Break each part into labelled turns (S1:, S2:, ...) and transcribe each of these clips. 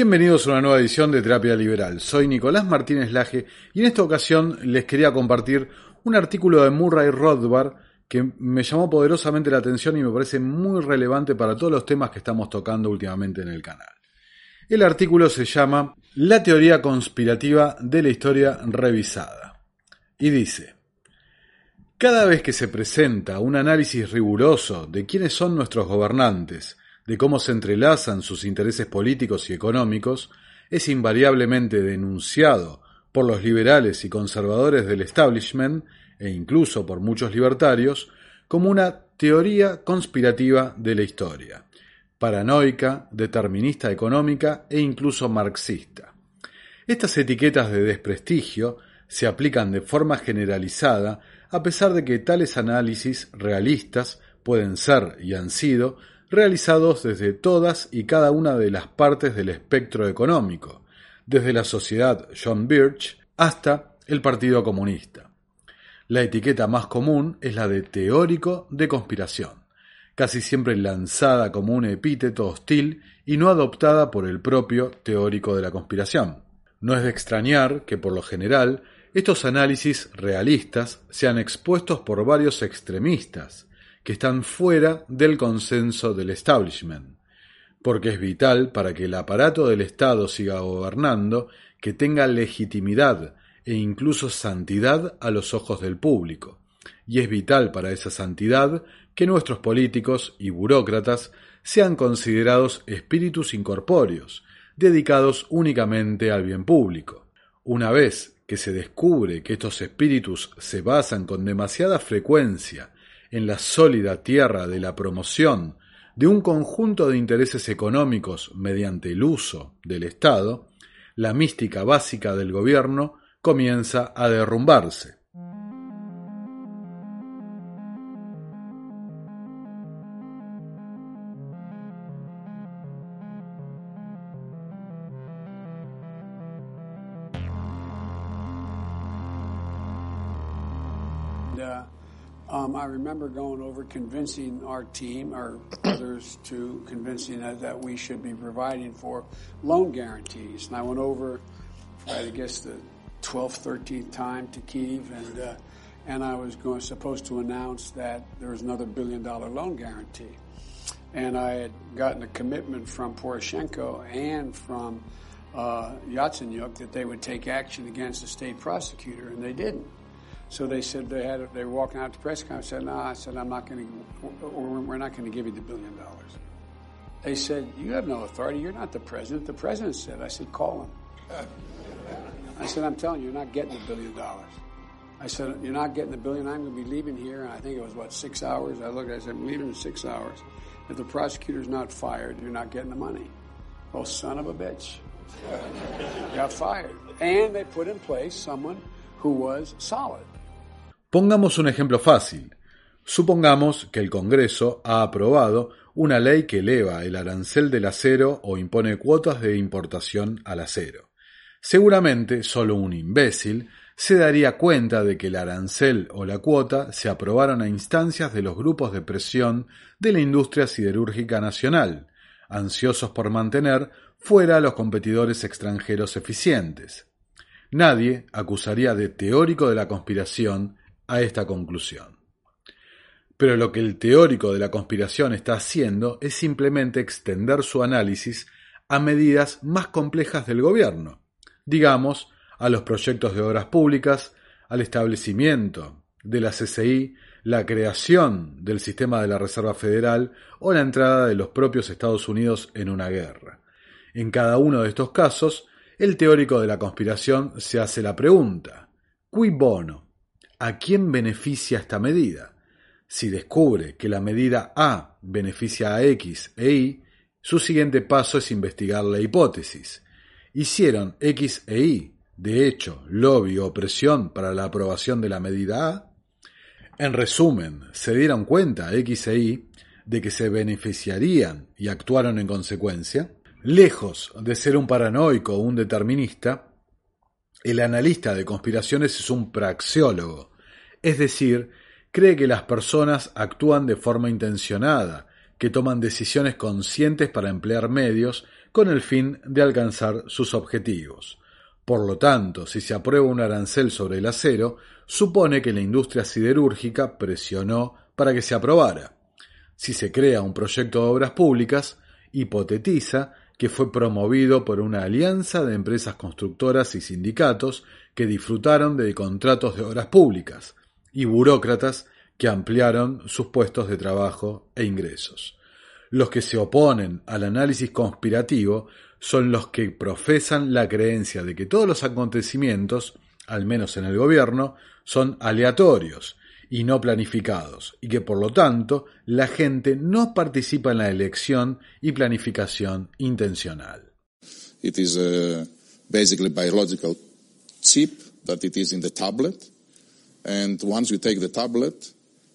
S1: Bienvenidos a una nueva edición de Terapia Liberal. Soy Nicolás Martínez Laje y en esta ocasión les quería compartir un artículo de Murray Rothbard que me llamó poderosamente la atención y me parece muy relevante para todos los temas que estamos tocando últimamente en el canal. El artículo se llama La teoría conspirativa de la historia revisada y dice, cada vez que se presenta un análisis riguroso de quiénes son nuestros gobernantes, de cómo se entrelazan sus intereses políticos y económicos, es invariablemente denunciado por los liberales y conservadores del establishment, e incluso por muchos libertarios, como una teoría conspirativa de la historia, paranoica, determinista económica e incluso marxista. Estas etiquetas de desprestigio se aplican de forma generalizada a pesar de que tales análisis realistas pueden ser y han sido realizados desde todas y cada una de las partes del espectro económico, desde la sociedad John Birch hasta el Partido Comunista. La etiqueta más común es la de teórico de conspiración, casi siempre lanzada como un epíteto hostil y no adoptada por el propio teórico de la conspiración. No es de extrañar que, por lo general, estos análisis realistas sean expuestos por varios extremistas, que están fuera del consenso del establishment, porque es vital para que el aparato del Estado siga gobernando que tenga legitimidad e incluso santidad a los ojos del público, y es vital para esa santidad que nuestros políticos y burócratas sean considerados espíritus incorpóreos, dedicados únicamente al bien público. Una vez que se descubre que estos espíritus se basan con demasiada frecuencia en la sólida tierra de la promoción de un conjunto de intereses económicos mediante el uso del Estado, la mística básica del gobierno comienza a derrumbarse.
S2: Remember going over convincing our team, or others, to convincing us that we should be providing for loan guarantees. And I went over, I guess, the 12th, 13th time to Kiev, and uh, and I was going supposed to announce that there was another billion dollar loan guarantee. And I had gotten a commitment from Poroshenko and from uh, Yatsenyuk that they would take action against the state prosecutor, and they didn't. So they said they had they were walking out to press conference. I said, "No," I said, "I'm not going to. We're not going to give you the billion dollars." They said, "You have no authority. You're not the president." The president said, "I said, call him." I said, "I'm telling you, you're not getting the billion dollars." I said, "You're not getting the billion. I'm going to be leaving here." And I think it was what six hours. I looked. I said, "I'm leaving in six hours. If the prosecutor's not fired, you're not getting the money." Oh, son of a bitch! Got fired, and they put in place someone who was solid.
S1: Pongamos un ejemplo fácil. Supongamos que el Congreso ha aprobado una ley que eleva el arancel del acero o impone cuotas de importación al acero. Seguramente solo un imbécil se daría cuenta de que el arancel o la cuota se aprobaron a instancias de los grupos de presión de la industria siderúrgica nacional, ansiosos por mantener fuera a los competidores extranjeros eficientes. Nadie acusaría de teórico de la conspiración a esta conclusión. Pero lo que el teórico de la conspiración está haciendo es simplemente extender su análisis a medidas más complejas del gobierno, digamos, a los proyectos de obras públicas, al establecimiento de la CCI, la creación del sistema de la Reserva Federal o la entrada de los propios Estados Unidos en una guerra. En cada uno de estos casos, el teórico de la conspiración se hace la pregunta, ¿cui bono? ¿A quién beneficia esta medida? Si descubre que la medida A beneficia a X e Y, su siguiente paso es investigar la hipótesis. ¿Hicieron X e Y, de hecho, lobby o presión para la aprobación de la medida A? En resumen, se dieron cuenta X e Y de que se beneficiarían y actuaron en consecuencia. Lejos de ser un paranoico o un determinista, el analista de conspiraciones es un praxeólogo, es decir, cree que las personas actúan de forma intencionada, que toman decisiones conscientes para emplear medios con el fin de alcanzar sus objetivos. Por lo tanto, si se aprueba un arancel sobre el acero, supone que la industria siderúrgica presionó para que se aprobara. Si se crea un proyecto de obras públicas, hipotetiza que fue promovido por una alianza de empresas constructoras y sindicatos que disfrutaron de contratos de obras públicas y burócratas que ampliaron sus puestos de trabajo e ingresos. Los que se oponen al análisis conspirativo son los que profesan la creencia de que todos los acontecimientos, al menos en el gobierno, son aleatorios y no planificados, y que por lo tanto la gente no participa en la elección y planificación intencional.
S3: It is biological chip that it is in the tablet, and once you take the tablet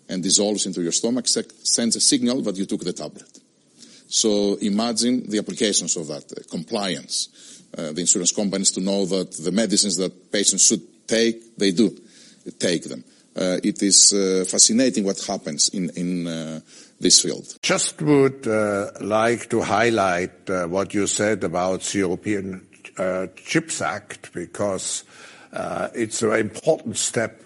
S3: and dissolves into your stomach, sends a signal that you took the tablet. So imagine the applications of that, uh, compliance. Uh, the insurance companies to know that the medicines that patients should take, they do take them. Uh, it is uh, fascinating what happens in, in uh, this field.
S4: Just would uh, like to highlight what you said about the European Chips Act because it's a very important step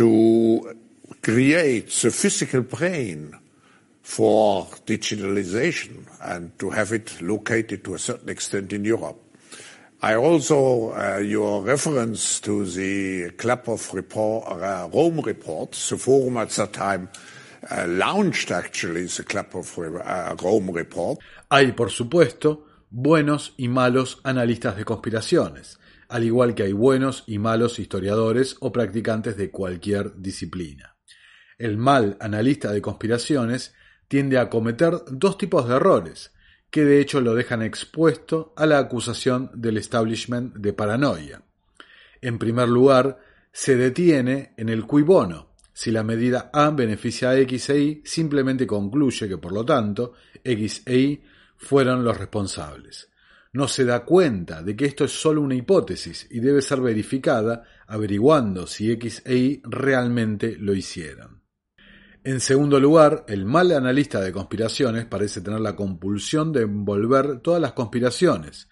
S4: to create the physical brain for digitalization and to have it located to a certain extent in Europe. I also, uh, your reference to the Klaprow report, uh, Rome report, the forum at that time uh, launched actually the Klaprow uh, Rome report.
S1: Hay, por supuesto, buenos y malos analistas de conspiraciones, al igual que hay buenos y malos historiadores o practicantes de cualquier disciplina. El mal analista de conspiraciones tiende a cometer dos tipos de errores, que de hecho lo dejan expuesto a la acusación del establishment de paranoia. En primer lugar, se detiene en el cui bono. Si la medida A beneficia a X e Y, simplemente concluye que por lo tanto X e Y fueron los responsables. No se da cuenta de que esto es solo una hipótesis y debe ser verificada averiguando si X e Y realmente lo hicieron. En segundo lugar, el mal analista de conspiraciones parece tener la compulsión de envolver todas las conspiraciones,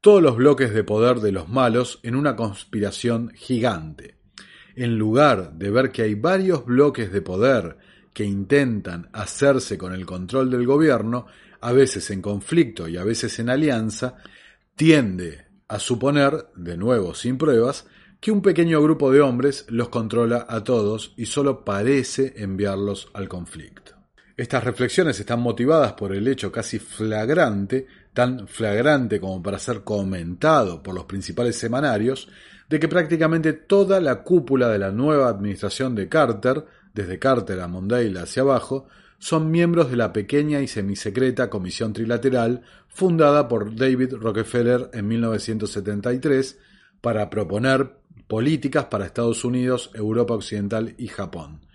S1: todos los bloques de poder de los malos en una conspiración gigante. En lugar de ver que hay varios bloques de poder que intentan hacerse con el control del gobierno, a veces en conflicto y a veces en alianza, tiende a suponer, de nuevo sin pruebas, que un pequeño grupo de hombres los controla a todos y solo parece enviarlos al conflicto. Estas reflexiones están motivadas por el hecho casi flagrante, tan flagrante como para ser comentado por los principales semanarios, de que prácticamente toda la cúpula de la nueva administración de Carter, desde Carter a Mondale hacia abajo, son miembros de la pequeña y semisecreta Comisión Trilateral fundada por David Rockefeller en 1973 para proponer políticas para Estados Unidos, Europa Occidental y Japón,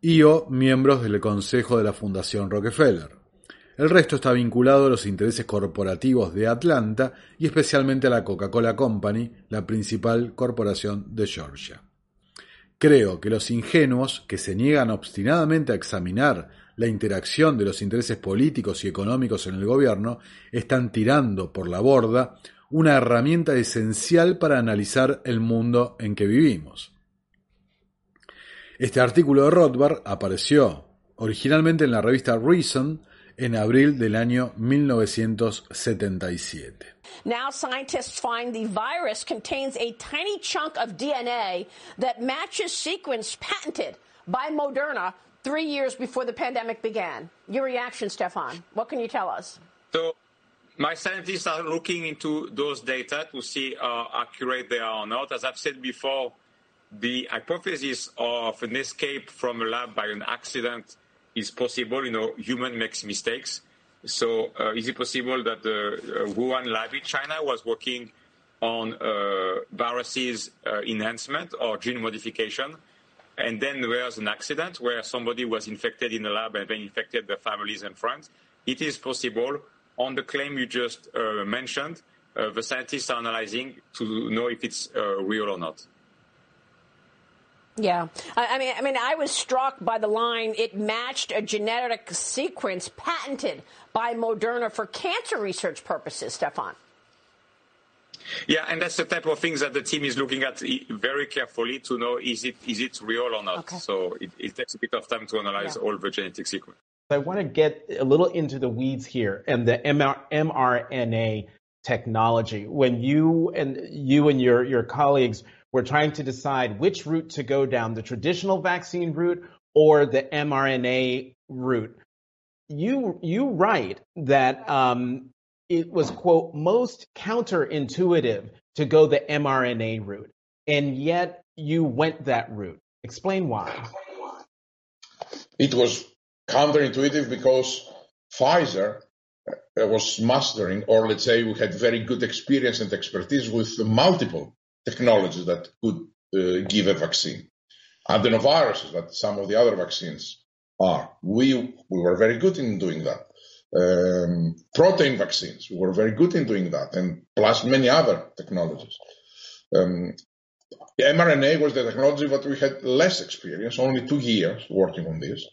S1: y o miembros del Consejo de la Fundación Rockefeller. El resto está vinculado a los intereses corporativos de Atlanta y especialmente a la Coca-Cola Company, la principal corporación de Georgia. Creo que los ingenuos que se niegan obstinadamente a examinar la interacción de los intereses políticos y económicos en el gobierno están tirando por la borda una herramienta esencial para analizar el mundo en que vivimos. Este artículo de Rothbard apareció originalmente en la revista Reason en abril del año 1977.
S5: Now scientists find the virus contains a tiny chunk of DNA that matches sequence patented by Moderna three years before the pandemic began. Your reaction, Stefan. What can you tell us?
S6: So, my scientists are looking into those data to see how accurate they are or not. As I've said before, the hypothesis of an escape from a lab by an accident is possible. You know, human makes mistakes. So, uh, is it possible that the uh, Wuhan lab in China was working on uh, viruses uh, enhancement or gene modification? And then there was an accident where somebody was infected in the lab and then infected their families and friends. It is possible. On the claim you just uh, mentioned, uh, the scientists are analyzing to know if it's real or not.
S5: Yeah, I mean, I mean, I was struck by the line. It matched a genetic sequence patented by Moderna for cancer research purposes. Stefan.
S6: Yeah, and that's the type of things that the team is looking at very carefully to know is it is it real or not. Okay. So it, it, takes a bit of time to analyze yeah. all the genetic sequence.
S7: I want to get a little into the weeds here and the MR, mRNA technology. When you and you and your your colleagues we're trying to decide which route to go down, the traditional vaccine route or the mRNA route. You, you write that um, it was, quote, most counterintuitive to go the mRNA route, and yet you went that route. Explain why.
S8: It was counterintuitive because Pfizer uh, was mastering, or let's say we had very good experience and expertise with multiple technologies that could uh, give a vaccine. Adenoviruses, that some of the other vaccines are. We, we were very good in doing that. Um, protein vaccines, we were very good in doing that, and plus many other technologies. Um, mRNA was the technology that we had less experience, only two years working on this.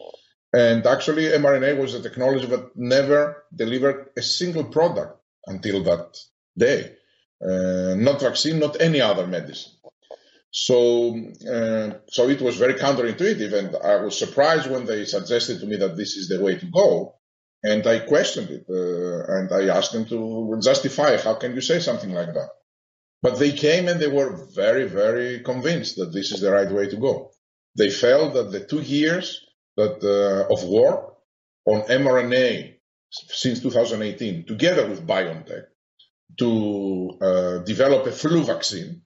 S8: And actually, mRNA was a technology that never delivered a single product until that day. Uh, not vaccine, not any other medicine. So, uh, so it was very counterintuitive, and I was surprised when they suggested to me that this is the way to go. And I questioned it, uh, and I asked them to justify. How can you say something like that? But they came and they were very, very convinced that this is the right way to go. They felt that the two years that uh, of work on mRNA since 2018, together with BioNTech, to uh, develop a flu vaccine,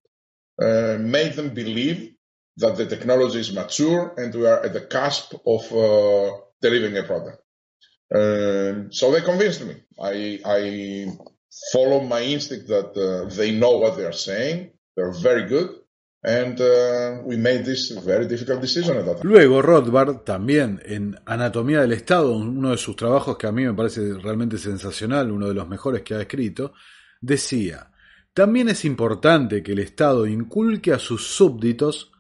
S8: uh, made them believe that the technology is mature and we are at the cusp of uh, delivering a product. Um, so they convinced me. I, I follow my instinct that uh, they know what they are saying. They're very good. And uh, we made this very difficult decision at that time.
S1: Luego Rothbard, también en Anatomía del Estado, uno de sus trabajos que a mí me parece realmente sensacional, uno de los mejores que ha escrito, decía, también es importante que el Estado inculque a sus súbditos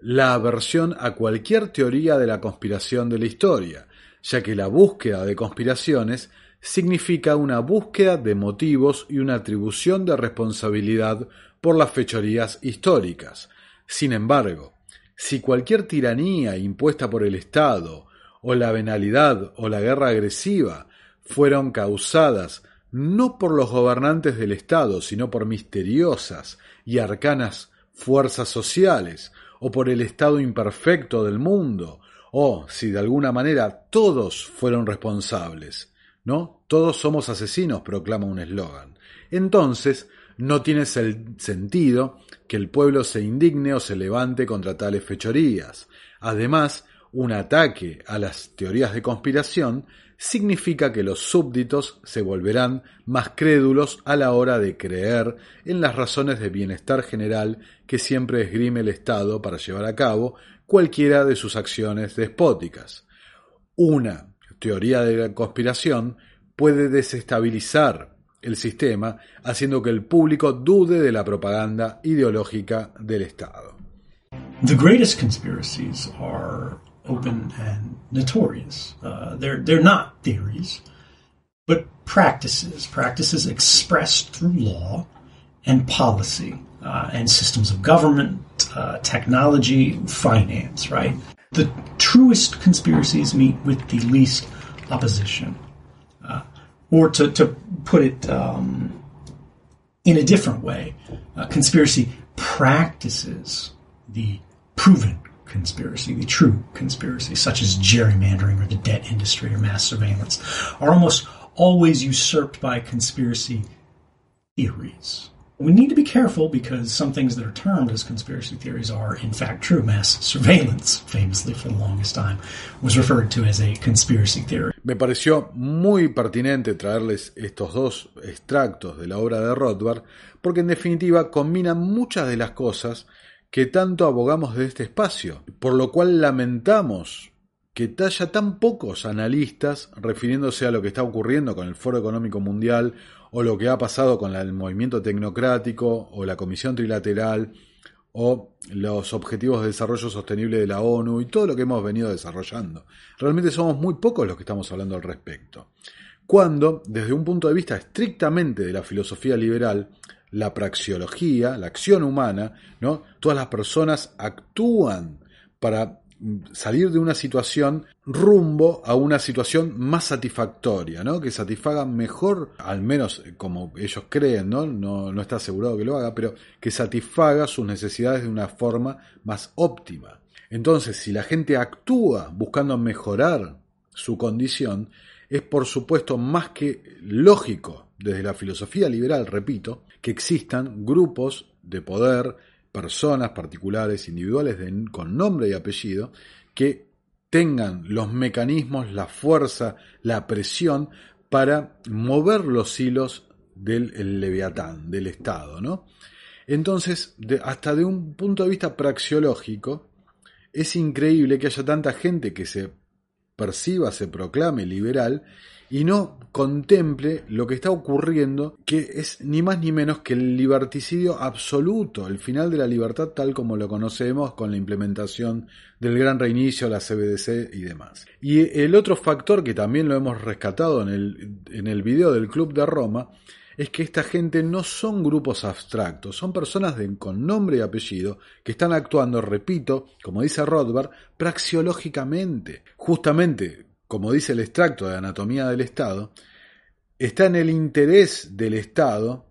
S1: la aversión a cualquier teoría de la conspiración de la historia, ya que la búsqueda de conspiraciones significa una búsqueda de motivos y una atribución de responsabilidad por las fechorías históricas. Sin embargo, si cualquier tiranía impuesta por el Estado, o la venalidad o la guerra agresiva fueron causadas no por los gobernantes del Estado, sino por misteriosas y arcanas fuerzas sociales, o por el estado imperfecto del mundo, o si de alguna manera todos fueron responsables. ¿No? Todos somos asesinos, proclama un eslogan. Entonces, no tiene sentido que el pueblo se indigne o se levante contra tales fechorías. Además, un ataque a las teorías de conspiración significa que los súbditos se volverán más crédulos a la hora de creer en las razones de bienestar general que siempre esgrime el Estado para llevar a cabo cualquiera de sus acciones despóticas. Una teoría de la conspiración puede desestabilizar el sistema, haciendo que el público dude de la propaganda ideológica del Estado.
S9: The greatest conspiracies are open and notorious. Uh, they're they're not theories, but practices. Practices expressed through law and policy uh, and systems of government, uh, technology, finance. Right. The truest conspiracies meet with the least opposition, uh, or to to put it um, in a different way, conspiracy practices the proven conspiracy, the true conspiracy, such as gerrymandering or the debt industry or mass surveillance, are almost always usurped by conspiracy theories. We need to be careful because some things that are termed as conspiracy theories are, in fact, true. Mass surveillance, famously for the longest time, was referred to as a conspiracy theory.
S1: Me pareció muy pertinente traerles estos dos extractos de la obra de Rothbard, porque en definitiva combinan muchas de las cosas que tanto abogamos de este espacio, por lo cual lamentamos que haya tan pocos analistas refiriéndose a lo que está ocurriendo con el Foro Económico Mundial o lo que ha pasado con el movimiento tecnocrático o la Comisión Trilateral o los Objetivos de Desarrollo Sostenible de la ONU y todo lo que hemos venido desarrollando. Realmente somos muy pocos los que estamos hablando al respecto. Cuando, desde un punto de vista estrictamente de la filosofía liberal, la praxiología, la acción humana, ¿no? Todas las personas actúan para salir de una situación rumbo a una situación más satisfactoria, ¿no? Que satisfaga mejor, al menos como ellos creen, ¿no? ¿no? No está asegurado que lo haga, pero que satisfaga sus necesidades de una forma más óptima. Entonces, si la gente actúa buscando mejorar su condición, es por supuesto más que lógico, desde la filosofía liberal, repito, que existan grupos de poder, personas particulares, individuales con nombre y apellido, que tengan los mecanismos, la fuerza, la presión para mover los hilos del leviatán, del Estado, ¿no? Entonces, hasta de un punto de vista praxiológico, es increíble que haya tanta gente que se perciba, se proclame liberal y no contemple lo que está ocurriendo, que es ni más ni menos que el liberticidio absoluto, el final de la libertad tal como lo conocemos con la implementación del gran reinicio, la CBDC y demás. Y el otro factor que también lo hemos rescatado en el, en el video del Club de Roma, es que esta gente no son grupos abstractos, son personas con nombre y apellido que están actuando, repito, como dice Rothbard, praxiológicamente. Justamente como dice el extracto de Anatomía del Estado, está en el interés del Estado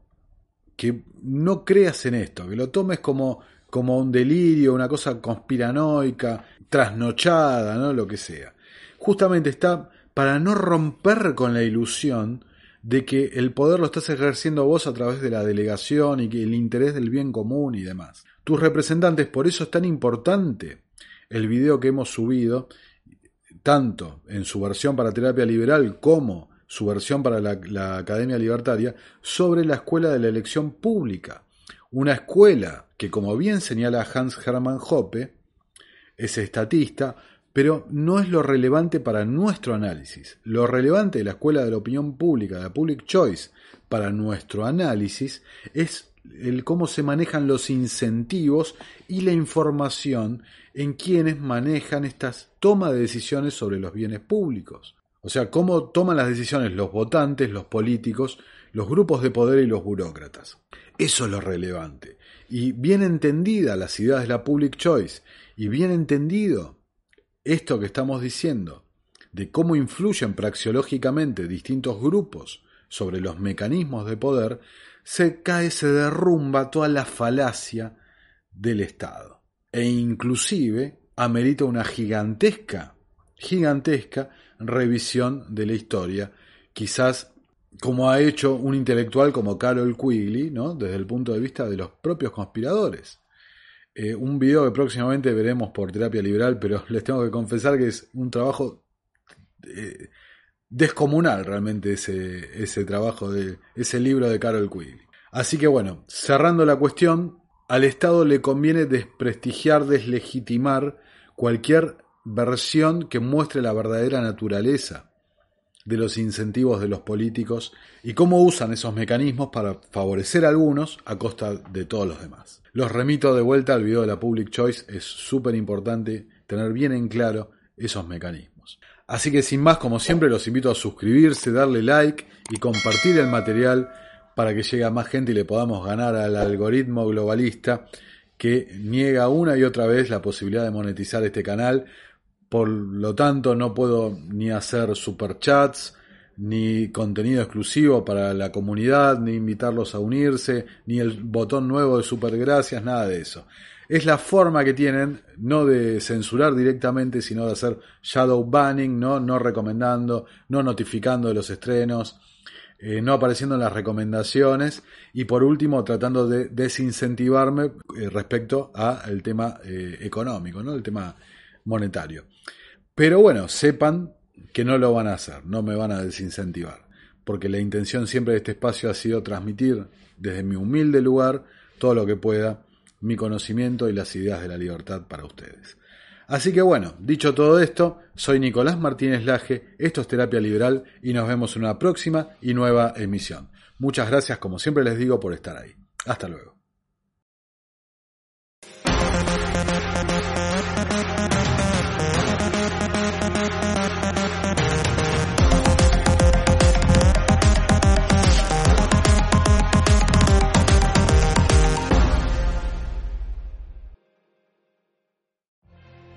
S1: que no creas en esto, que lo tomes como, como un delirio, una cosa conspiranoica, trasnochada, ¿no? lo que sea. Justamente está para no romper con la ilusión de que el poder lo estás ejerciendo vos a través de la delegación y que el interés del bien común y demás. Tus representantes, por eso es tan importante el video que hemos subido tanto en su versión para terapia liberal como su versión para la, Academia Libertaria, sobre la escuela de la elección pública. Una escuela que, como bien señala Hans Hermann Hoppe, es estatista, pero no es lo relevante para nuestro análisis. Lo relevante de la escuela de la opinión pública, de la Public Choice, para nuestro análisis es el cómo se manejan los incentivos y la información en quienes manejan estas toma de decisiones sobre los bienes públicos. O sea, cómo toman las decisiones los votantes, los políticos, los grupos de poder y los burócratas. Eso es lo relevante. Y bien entendida las ideas de la public choice y bien entendido esto que estamos diciendo de cómo influyen praxiológicamente distintos grupos sobre los mecanismos de poder, se cae, se derrumba toda la falacia del Estado e inclusive amerita una gigantesca, gigantesca revisión de la historia, quizás como ha hecho un intelectual como Carol Quigley, ¿no? desde el punto de vista de los propios conspiradores. Eh, un video que próximamente veremos por terapia liberal, pero les tengo que confesar que es un trabajo eh, descomunal realmente ese, ese trabajo de ese libro de Carol Quigley. Así que bueno, cerrando la cuestión, al Estado le conviene desprestigiar, deslegitimar cualquier versión que muestre la verdadera naturaleza de los incentivos de los políticos y cómo usan esos mecanismos para favorecer a algunos a costa de todos los demás. Los remito de vuelta al video de la Public Choice, es súper importante tener bien en claro esos mecanismos. Así que sin más, como siempre, los invito a suscribirse, darle like y compartir el material para que llegue a más gente y le podamos ganar al algoritmo globalista que niega una y otra vez la posibilidad de monetizar este canal. Por lo tanto, no puedo ni hacer superchats, ni contenido exclusivo para la comunidad, ni invitarlos a unirse, ni el botón nuevo de supergracias, nada de eso. Es la forma que tienen, no de censurar directamente, sino de hacer shadow banning, no, no recomendando, no notificando de los estrenos, eh, no apareciendo en las recomendaciones y por último tratando de desincentivarme eh, respecto al tema eh, económico, ¿no? el tema monetario. Pero bueno, sepan que no lo van a hacer, no me van a desincentivar, porque la intención siempre de este espacio ha sido transmitir desde mi humilde lugar todo lo que pueda, mi conocimiento y las ideas de la libertad para ustedes. Así que bueno, dicho todo esto, soy Nicolás Martínez Laje, esto es Terapia Liberal y nos vemos en una próxima y nueva emisión. Muchas gracias, como siempre les digo, por estar ahí. Hasta luego.